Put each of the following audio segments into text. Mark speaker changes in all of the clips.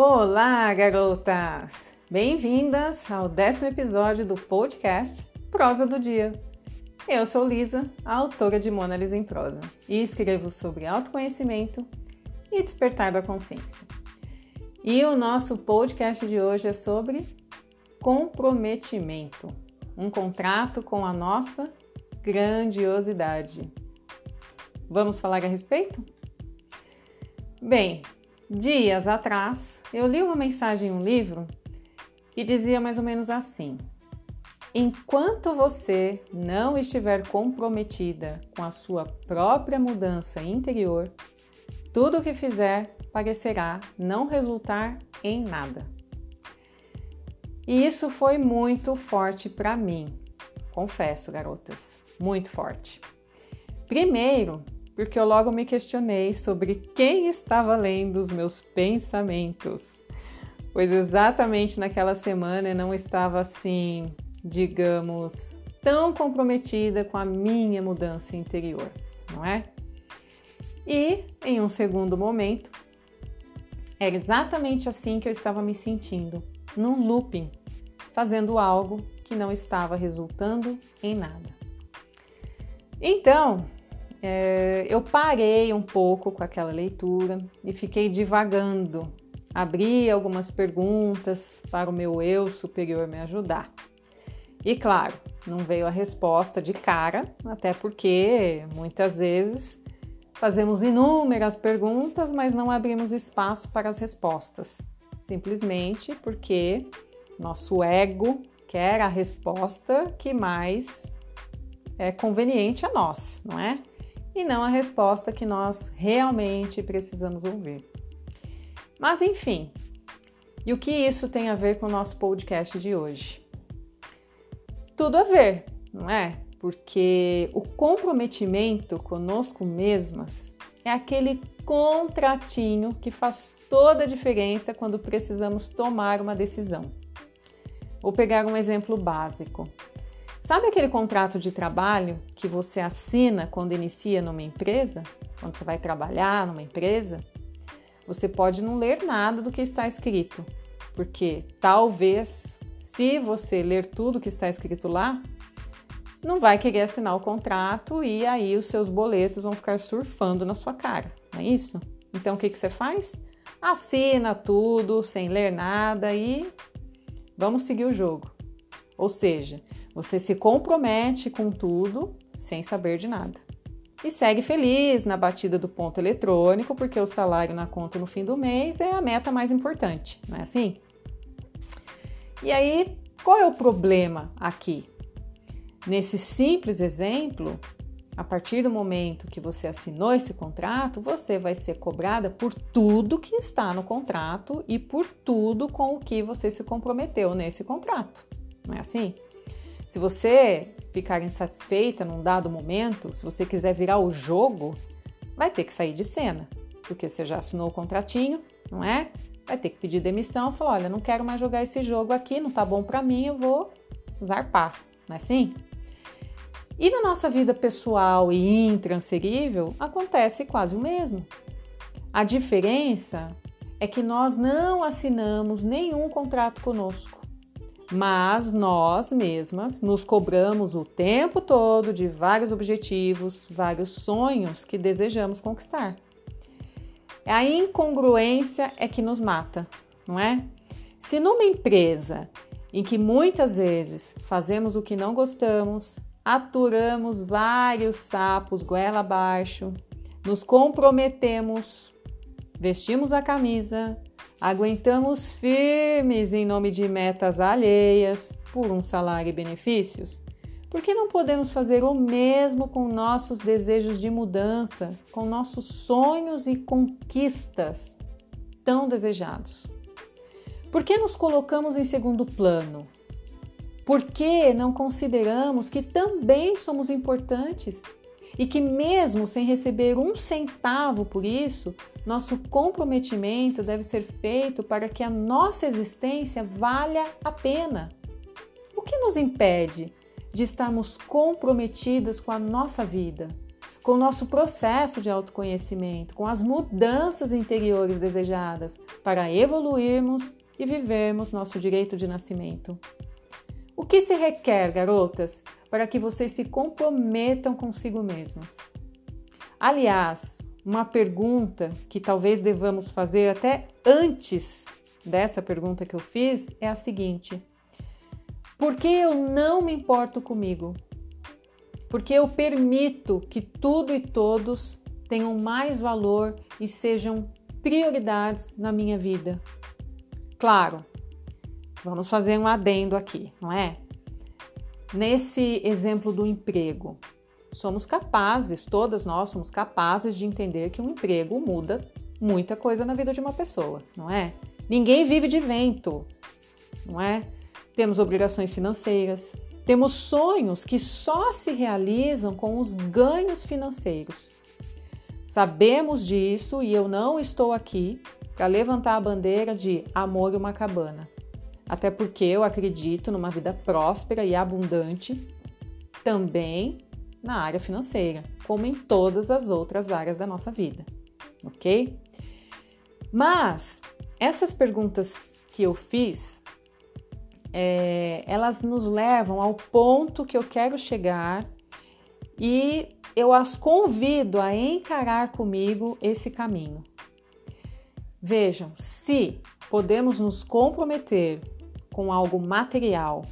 Speaker 1: Olá, garotas! Bem-vindas ao décimo episódio do podcast Prosa do Dia. Eu sou Lisa, autora de Mona Lisa em Prosa, e escrevo sobre autoconhecimento e despertar da consciência. E o nosso podcast de hoje é sobre comprometimento um contrato com a nossa grandiosidade. Vamos falar a respeito? Bem, dias atrás eu li uma mensagem em um livro que dizia mais ou menos assim: Enquanto você não estiver comprometida com a sua própria mudança interior, tudo o que fizer parecerá não resultar em nada. E isso foi muito forte para mim, confesso, garotas, muito forte. Primeiro, porque eu logo me questionei sobre quem estava lendo os meus pensamentos, pois exatamente naquela semana eu não estava assim, digamos, tão comprometida com a minha mudança interior, não é? E em um segundo momento, era exatamente assim que eu estava me sentindo, num looping fazendo algo que não estava resultando em nada. Então, é, eu parei um pouco com aquela leitura e fiquei divagando. Abri algumas perguntas para o meu eu superior me ajudar. E claro, não veio a resposta de cara, até porque muitas vezes fazemos inúmeras perguntas, mas não abrimos espaço para as respostas, simplesmente porque nosso ego quer a resposta que mais é conveniente a nós, não é? E não a resposta que nós realmente precisamos ouvir. Mas enfim, e o que isso tem a ver com o nosso podcast de hoje? Tudo a ver, não é? Porque o comprometimento conosco mesmas é aquele contratinho que faz toda a diferença quando precisamos tomar uma decisão. Vou pegar um exemplo básico. Sabe aquele contrato de trabalho que você assina quando inicia numa empresa? Quando você vai trabalhar numa empresa? Você pode não ler nada do que está escrito, porque talvez, se você ler tudo que está escrito lá, não vai querer assinar o contrato e aí os seus boletos vão ficar surfando na sua cara, não é isso? Então o que, que você faz? Assina tudo sem ler nada e Vamos seguir o jogo. Ou seja, você se compromete com tudo sem saber de nada. E segue feliz na batida do ponto eletrônico, porque o salário na conta no fim do mês é a meta mais importante, não é assim? E aí, qual é o problema aqui? Nesse simples exemplo, a partir do momento que você assinou esse contrato, você vai ser cobrada por tudo que está no contrato e por tudo com o que você se comprometeu nesse contrato. Não é assim? Se você ficar insatisfeita num dado momento, se você quiser virar o jogo, vai ter que sair de cena, porque você já assinou o contratinho, não é? Vai ter que pedir demissão, falar, olha, não quero mais jogar esse jogo aqui, não tá bom para mim, eu vou zarpar, não é assim? E na nossa vida pessoal e intransferível acontece quase o mesmo. A diferença é que nós não assinamos nenhum contrato conosco, mas nós mesmas nos cobramos o tempo todo de vários objetivos, vários sonhos que desejamos conquistar. A incongruência é que nos mata, não é? Se numa empresa em que muitas vezes fazemos o que não gostamos, aturamos vários sapos goela abaixo, nos comprometemos, vestimos a camisa, aguentamos firmes em nome de metas alheias por um salário e benefícios? Por que não podemos fazer o mesmo com nossos desejos de mudança, com nossos sonhos e conquistas tão desejados? Por que nos colocamos em segundo plano? Por que não consideramos que também somos importantes e que, mesmo sem receber um centavo por isso, nosso comprometimento deve ser feito para que a nossa existência valha a pena? O que nos impede de estarmos comprometidas com a nossa vida, com o nosso processo de autoconhecimento, com as mudanças interiores desejadas para evoluirmos e vivermos nosso direito de nascimento. O que se requer, garotas, para que vocês se comprometam consigo mesmas? Aliás, uma pergunta que talvez devamos fazer até antes dessa pergunta que eu fiz é a seguinte: Por que eu não me importo comigo? Porque eu permito que tudo e todos tenham mais valor e sejam prioridades na minha vida. Claro, Vamos fazer um adendo aqui, não é? Nesse exemplo do emprego, somos capazes, todas nós somos capazes de entender que um emprego muda muita coisa na vida de uma pessoa, não é? Ninguém vive de vento, não é? Temos obrigações financeiras, temos sonhos que só se realizam com os ganhos financeiros. Sabemos disso e eu não estou aqui para levantar a bandeira de amor e uma cabana até porque eu acredito numa vida próspera e abundante também na área financeira, como em todas as outras áreas da nossa vida, ok? Mas essas perguntas que eu fiz, é, elas nos levam ao ponto que eu quero chegar e eu as convido a encarar comigo esse caminho. Vejam, se podemos nos comprometer com algo material,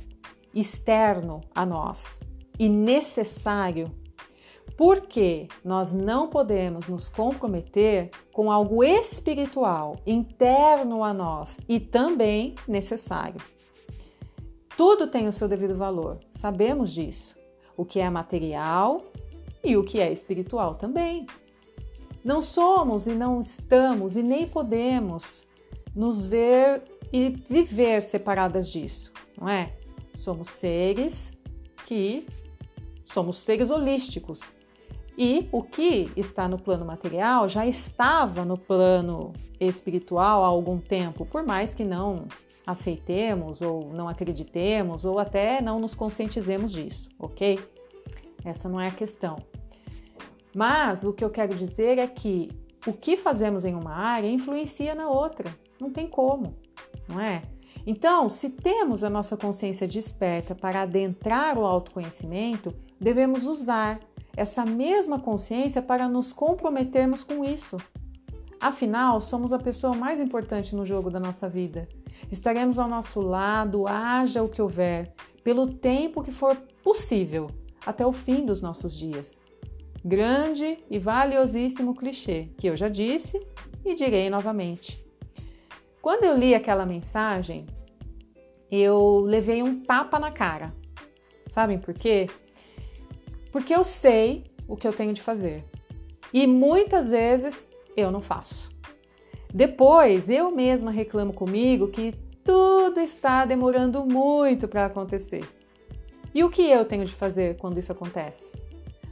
Speaker 1: externo a nós e necessário, porque nós não podemos nos comprometer com algo espiritual, interno a nós e também necessário. Tudo tem o seu devido valor, sabemos disso. O que é material e o que é espiritual também. Não somos e não estamos e nem podemos nos ver e viver separadas disso, não é? Somos seres que somos seres holísticos. E o que está no plano material já estava no plano espiritual há algum tempo, por mais que não aceitemos ou não acreditemos ou até não nos conscientizemos disso, ok? Essa não é a questão. Mas o que eu quero dizer é que o que fazemos em uma área influencia na outra, não tem como não é? Então, se temos a nossa consciência desperta para adentrar o autoconhecimento, devemos usar essa mesma consciência para nos comprometermos com isso. Afinal, somos a pessoa mais importante no jogo da nossa vida. Estaremos ao nosso lado, haja o que houver, pelo tempo que for possível, até o fim dos nossos dias. Grande e valiosíssimo clichê que eu já disse e direi novamente. Quando eu li aquela mensagem, eu levei um tapa na cara. Sabem por quê? Porque eu sei o que eu tenho de fazer. E muitas vezes eu não faço. Depois eu mesma reclamo comigo que tudo está demorando muito para acontecer. E o que eu tenho de fazer quando isso acontece?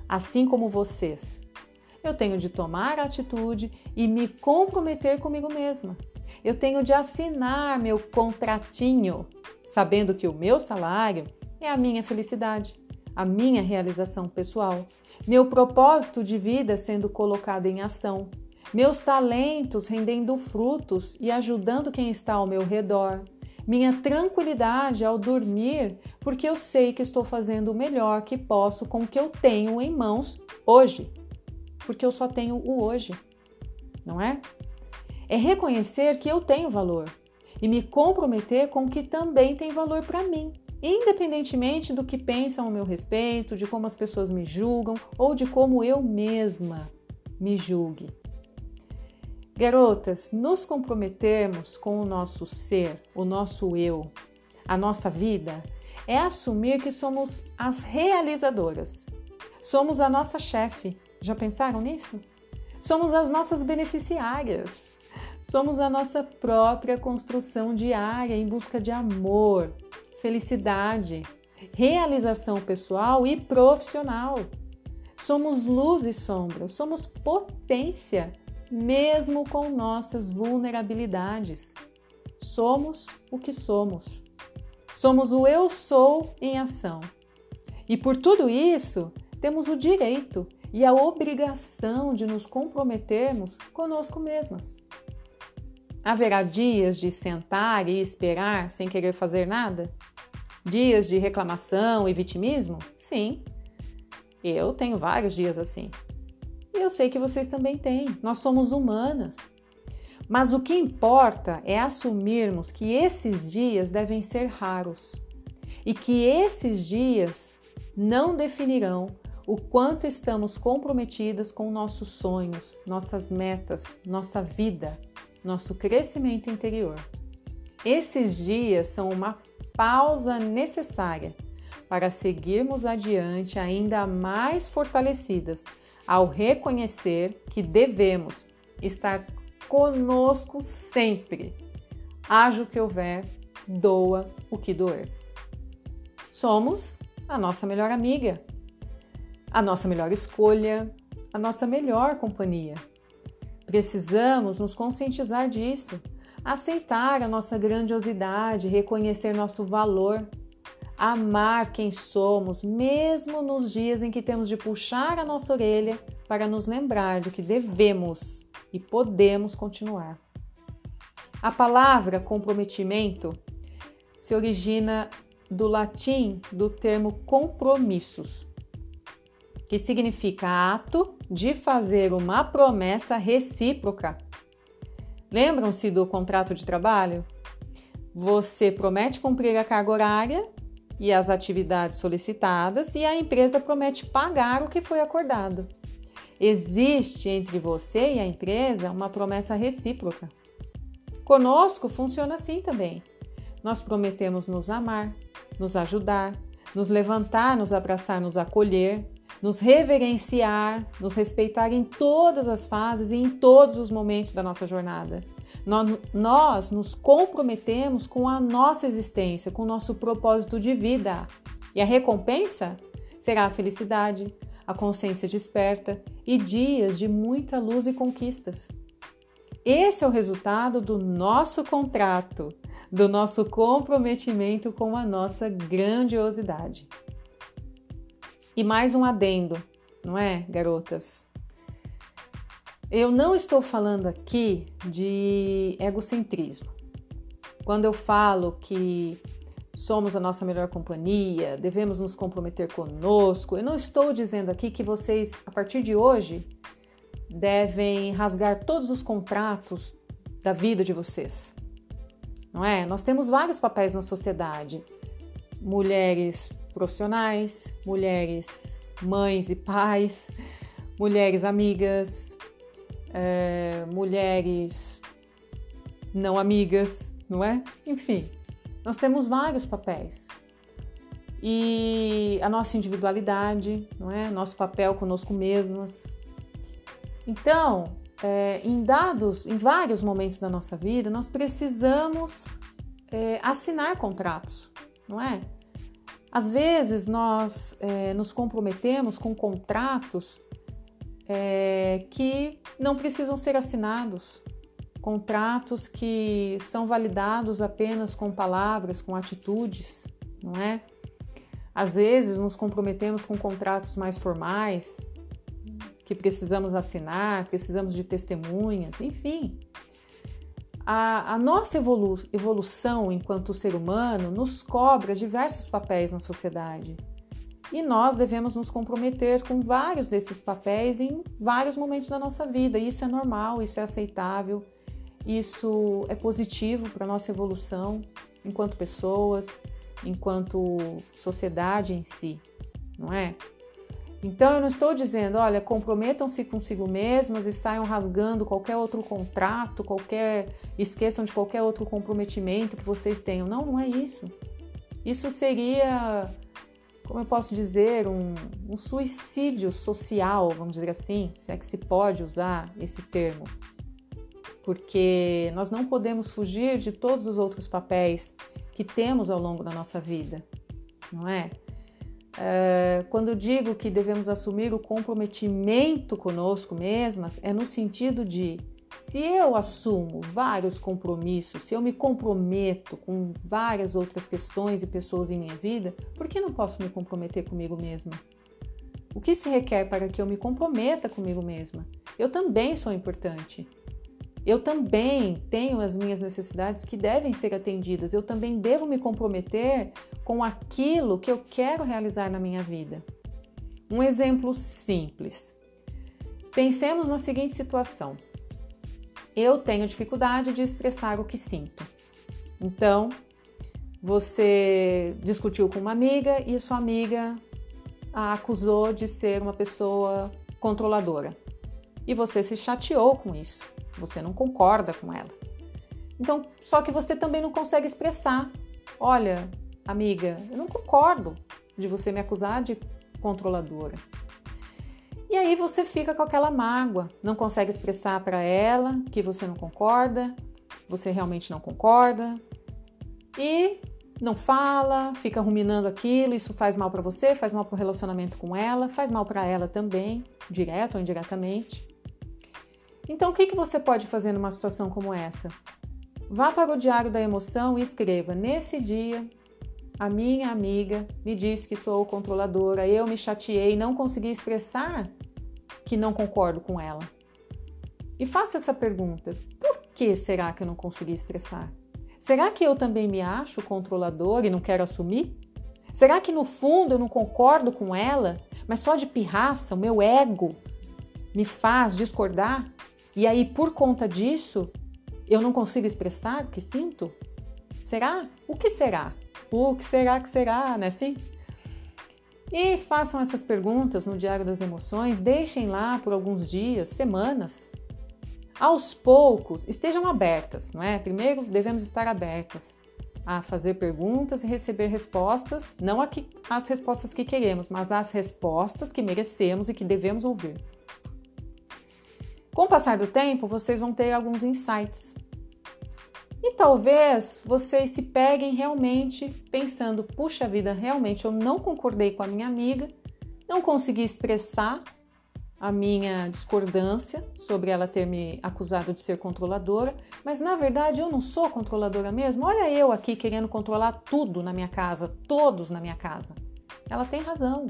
Speaker 1: Assim como vocês, eu tenho de tomar atitude e me comprometer comigo mesma. Eu tenho de assinar meu contratinho, sabendo que o meu salário é a minha felicidade, a minha realização pessoal, meu propósito de vida sendo colocado em ação, meus talentos rendendo frutos e ajudando quem está ao meu redor, minha tranquilidade ao dormir, porque eu sei que estou fazendo o melhor que posso com o que eu tenho em mãos hoje, porque eu só tenho o hoje, não é? É reconhecer que eu tenho valor e me comprometer com o que também tem valor para mim, independentemente do que pensam a meu respeito, de como as pessoas me julgam ou de como eu mesma me julgue. Garotas, nos comprometermos com o nosso ser, o nosso eu, a nossa vida, é assumir que somos as realizadoras. Somos a nossa chefe. Já pensaram nisso? Somos as nossas beneficiárias. Somos a nossa própria construção diária em busca de amor, felicidade, realização pessoal e profissional. Somos luz e sombra, somos potência, mesmo com nossas vulnerabilidades. Somos o que somos. Somos o eu sou em ação. E por tudo isso, temos o direito e a obrigação de nos comprometermos conosco mesmas. Haverá dias de sentar e esperar sem querer fazer nada? Dias de reclamação e vitimismo? Sim. Eu tenho vários dias assim. E eu sei que vocês também têm. Nós somos humanas. Mas o que importa é assumirmos que esses dias devem ser raros e que esses dias não definirão o quanto estamos comprometidas com nossos sonhos, nossas metas, nossa vida, nosso crescimento interior. Esses dias são uma pausa necessária para seguirmos adiante ainda mais fortalecidas ao reconhecer que devemos estar conosco sempre. Haja o que houver, doa o que doer. Somos a nossa melhor amiga, a nossa melhor escolha, a nossa melhor companhia. Precisamos nos conscientizar disso, aceitar a nossa grandiosidade, reconhecer nosso valor, amar quem somos, mesmo nos dias em que temos de puxar a nossa orelha para nos lembrar de que devemos e podemos continuar. A palavra comprometimento se origina do latim do termo compromissos, que significa ato de fazer uma promessa recíproca. Lembram-se do contrato de trabalho? Você promete cumprir a carga horária e as atividades solicitadas e a empresa promete pagar o que foi acordado. Existe entre você e a empresa uma promessa recíproca. Conosco funciona assim também. Nós prometemos nos amar, nos ajudar, nos levantar, nos abraçar, nos acolher, nos reverenciar, nos respeitar em todas as fases e em todos os momentos da nossa jornada. Nós, nós nos comprometemos com a nossa existência, com o nosso propósito de vida. E a recompensa será a felicidade, a consciência desperta e dias de muita luz e conquistas. Esse é o resultado do nosso contrato, do nosso comprometimento com a nossa grandiosidade. E mais um adendo, não é, garotas? Eu não estou falando aqui de egocentrismo. Quando eu falo que somos a nossa melhor companhia, devemos nos comprometer conosco. Eu não estou dizendo aqui que vocês, a partir de hoje, devem rasgar todos os contratos da vida de vocês. Não é? Nós temos vários papéis na sociedade. Mulheres profissionais, mulheres mães e pais, mulheres amigas, é, mulheres não amigas, não é? Enfim, nós temos vários papéis. E a nossa individualidade, não é? Nosso papel conosco mesmas. Então, é, em dados, em vários momentos da nossa vida, nós precisamos é, assinar contratos, não é? Às vezes nós é, nos comprometemos com contratos é, que não precisam ser assinados, contratos que são validados apenas com palavras, com atitudes, não é? Às vezes nos comprometemos com contratos mais formais, que precisamos assinar, precisamos de testemunhas, enfim. A, a nossa evolu evolução enquanto ser humano nos cobra diversos papéis na sociedade. E nós devemos nos comprometer com vários desses papéis em vários momentos da nossa vida. Isso é normal, isso é aceitável isso é positivo para a nossa evolução enquanto pessoas, enquanto sociedade em si, não é? Então eu não estou dizendo, olha, comprometam-se consigo mesmas e saiam rasgando qualquer outro contrato, qualquer esqueçam de qualquer outro comprometimento que vocês tenham. Não, não é isso. Isso seria, como eu posso dizer, um, um suicídio social, vamos dizer assim, se é que se pode usar esse termo, porque nós não podemos fugir de todos os outros papéis que temos ao longo da nossa vida, não é? É quando digo que devemos assumir o comprometimento conosco mesmas, é no sentido de se eu assumo vários compromissos, se eu me comprometo com várias outras questões e pessoas em minha vida, por que não posso me comprometer comigo mesma? O que se requer para que eu me comprometa comigo mesma? Eu também sou importante. Eu também tenho as minhas necessidades que devem ser atendidas. Eu também devo me comprometer com aquilo que eu quero realizar na minha vida. Um exemplo simples. Pensemos na seguinte situação: eu tenho dificuldade de expressar o que sinto. Então, você discutiu com uma amiga e sua amiga a acusou de ser uma pessoa controladora. E você se chateou com isso você não concorda com ela. Então, só que você também não consegue expressar: olha, amiga, eu não concordo de você me acusar de controladora. E aí você fica com aquela mágoa, não consegue expressar para ela que você não concorda, você realmente não concorda e não fala, fica ruminando aquilo, isso faz mal para você, faz mal para o relacionamento com ela, faz mal para ela também, direto ou indiretamente. Então, o que, que você pode fazer numa situação como essa? Vá para o diário da emoção e escreva: Nesse dia, a minha amiga me disse que sou controladora, eu me chateei, não consegui expressar que não concordo com ela. E faça essa pergunta: por que será que eu não consegui expressar? Será que eu também me acho controlador e não quero assumir? Será que no fundo eu não concordo com ela, mas só de pirraça, o meu ego me faz discordar? E aí, por conta disso, eu não consigo expressar o que sinto? Será? O que será? O que será que será, né? Sim? E façam essas perguntas no Diário das Emoções, deixem lá por alguns dias, semanas. Aos poucos, estejam abertas, não é? Primeiro, devemos estar abertas a fazer perguntas e receber respostas, não as respostas que queremos, mas as respostas que merecemos e que devemos ouvir. Com o passar do tempo, vocês vão ter alguns insights. E talvez vocês se peguem realmente pensando: puxa vida, realmente eu não concordei com a minha amiga, não consegui expressar a minha discordância sobre ela ter me acusado de ser controladora, mas na verdade eu não sou controladora mesmo. Olha eu aqui querendo controlar tudo na minha casa, todos na minha casa. Ela tem razão.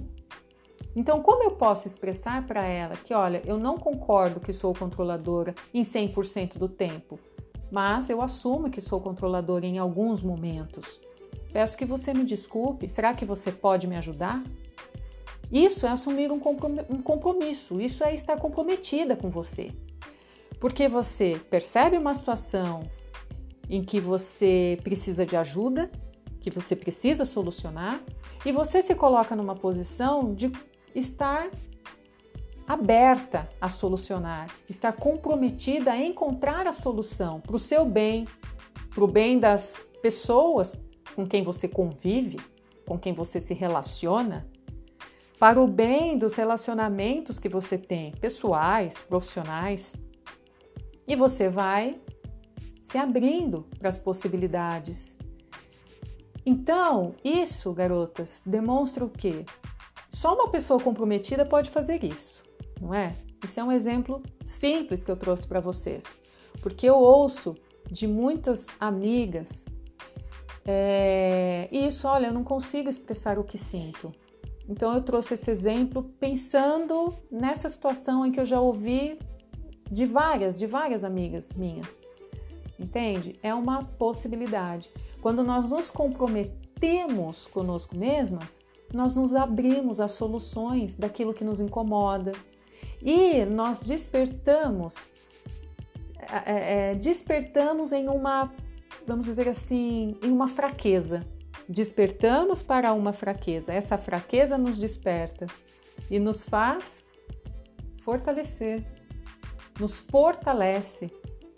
Speaker 1: Então, como eu posso expressar para ela que, olha, eu não concordo que sou controladora em 100% do tempo, mas eu assumo que sou controladora em alguns momentos. Peço que você me desculpe, será que você pode me ajudar? Isso é assumir um compromisso, isso é estar comprometida com você. Porque você percebe uma situação em que você precisa de ajuda, que você precisa solucionar, e você se coloca numa posição de estar aberta a solucionar, estar comprometida a encontrar a solução para o seu bem, para o bem das pessoas com quem você convive, com quem você se relaciona, para o bem dos relacionamentos que você tem, pessoais, profissionais. E você vai se abrindo para as possibilidades. Então, isso, garotas, demonstra o quê? Só uma pessoa comprometida pode fazer isso, não é? Isso é um exemplo simples que eu trouxe para vocês, porque eu ouço de muitas amigas é, isso, olha, eu não consigo expressar o que sinto. Então eu trouxe esse exemplo pensando nessa situação em que eu já ouvi de várias, de várias amigas minhas. Entende? É uma possibilidade. Quando nós nos comprometemos conosco mesmas, nós nos abrimos às soluções daquilo que nos incomoda e nós despertamos, é, é, despertamos em uma, vamos dizer assim, em uma fraqueza. Despertamos para uma fraqueza. Essa fraqueza nos desperta e nos faz fortalecer, nos fortalece,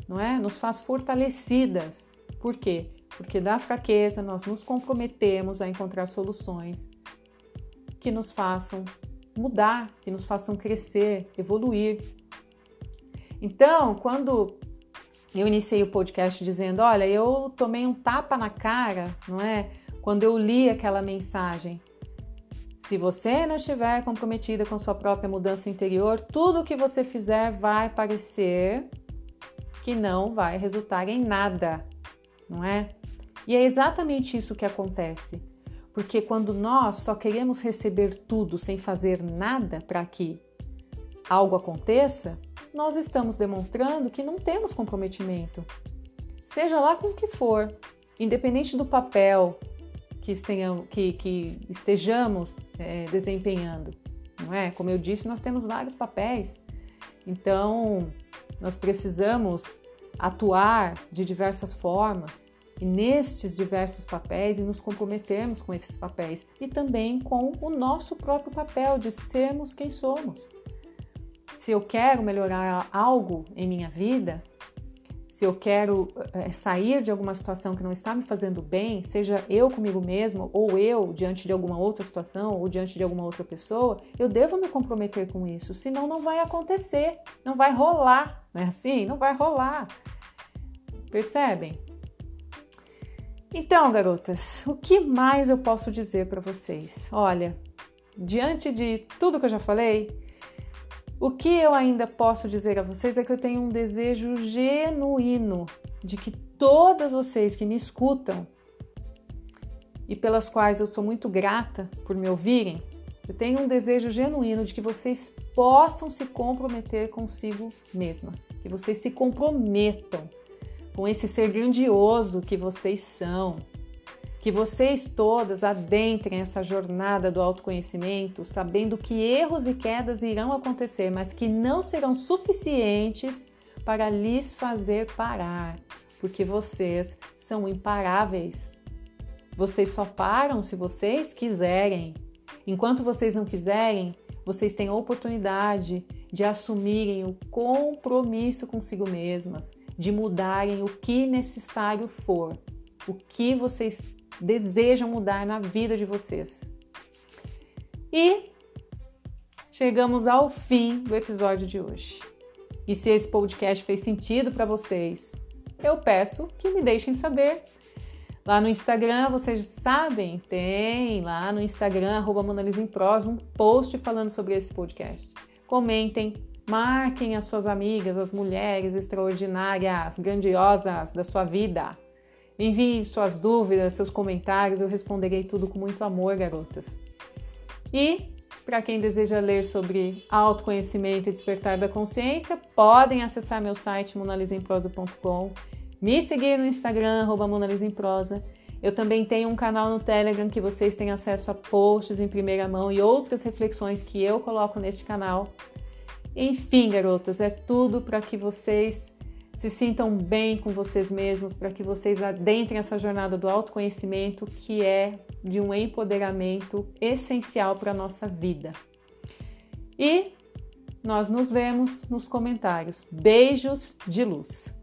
Speaker 1: não é? Nos faz fortalecidas. Por quê? Porque da fraqueza nós nos comprometemos a encontrar soluções que nos façam mudar, que nos façam crescer, evoluir. Então, quando eu iniciei o podcast dizendo, olha, eu tomei um tapa na cara, não é? Quando eu li aquela mensagem. Se você não estiver comprometida com sua própria mudança interior, tudo o que você fizer vai parecer que não vai resultar em nada, não é? E é exatamente isso que acontece. Porque quando nós só queremos receber tudo sem fazer nada para que algo aconteça, nós estamos demonstrando que não temos comprometimento. Seja lá com o que for, independente do papel que, estejamos, que, que estejamos é, desempenhando. Não é? Como eu disse, nós temos vários papéis. Então, nós precisamos atuar de diversas formas nestes diversos papéis e nos comprometermos com esses papéis e também com o nosso próprio papel de sermos quem somos. Se eu quero melhorar algo em minha vida, se eu quero é, sair de alguma situação que não está me fazendo bem, seja eu comigo mesmo ou eu diante de alguma outra situação ou diante de alguma outra pessoa, eu devo me comprometer com isso, senão não vai acontecer, não vai rolar, não é assim? Não vai rolar. Percebem? Então, garotas, o que mais eu posso dizer para vocês? Olha, diante de tudo que eu já falei, o que eu ainda posso dizer a vocês é que eu tenho um desejo genuíno de que todas vocês que me escutam e pelas quais eu sou muito grata por me ouvirem, eu tenho um desejo genuíno de que vocês possam se comprometer consigo mesmas, que vocês se comprometam com esse ser grandioso que vocês são. Que vocês todas adentrem essa jornada do autoconhecimento, sabendo que erros e quedas irão acontecer, mas que não serão suficientes para lhes fazer parar, porque vocês são imparáveis. Vocês só param se vocês quiserem. Enquanto vocês não quiserem, vocês têm a oportunidade de assumirem o compromisso consigo mesmas, de mudarem o que necessário for, o que vocês desejam mudar na vida de vocês. E chegamos ao fim do episódio de hoje. E se esse podcast fez sentido para vocês, eu peço que me deixem saber. Lá no Instagram, vocês sabem, tem lá no Instagram, arroba um post falando sobre esse podcast. Comentem, Marquem as suas amigas, as mulheres extraordinárias, grandiosas da sua vida. Envie suas dúvidas, seus comentários, eu responderei tudo com muito amor, garotas. E para quem deseja ler sobre autoconhecimento e despertar da consciência, podem acessar meu site monalisemprosa.com, me seguir no Instagram, monalisemprosa. Eu também tenho um canal no Telegram que vocês têm acesso a posts em primeira mão e outras reflexões que eu coloco neste canal. Enfim, garotas, é tudo para que vocês se sintam bem com vocês mesmos, para que vocês adentrem essa jornada do autoconhecimento que é de um empoderamento essencial para a nossa vida. E nós nos vemos nos comentários. Beijos de luz!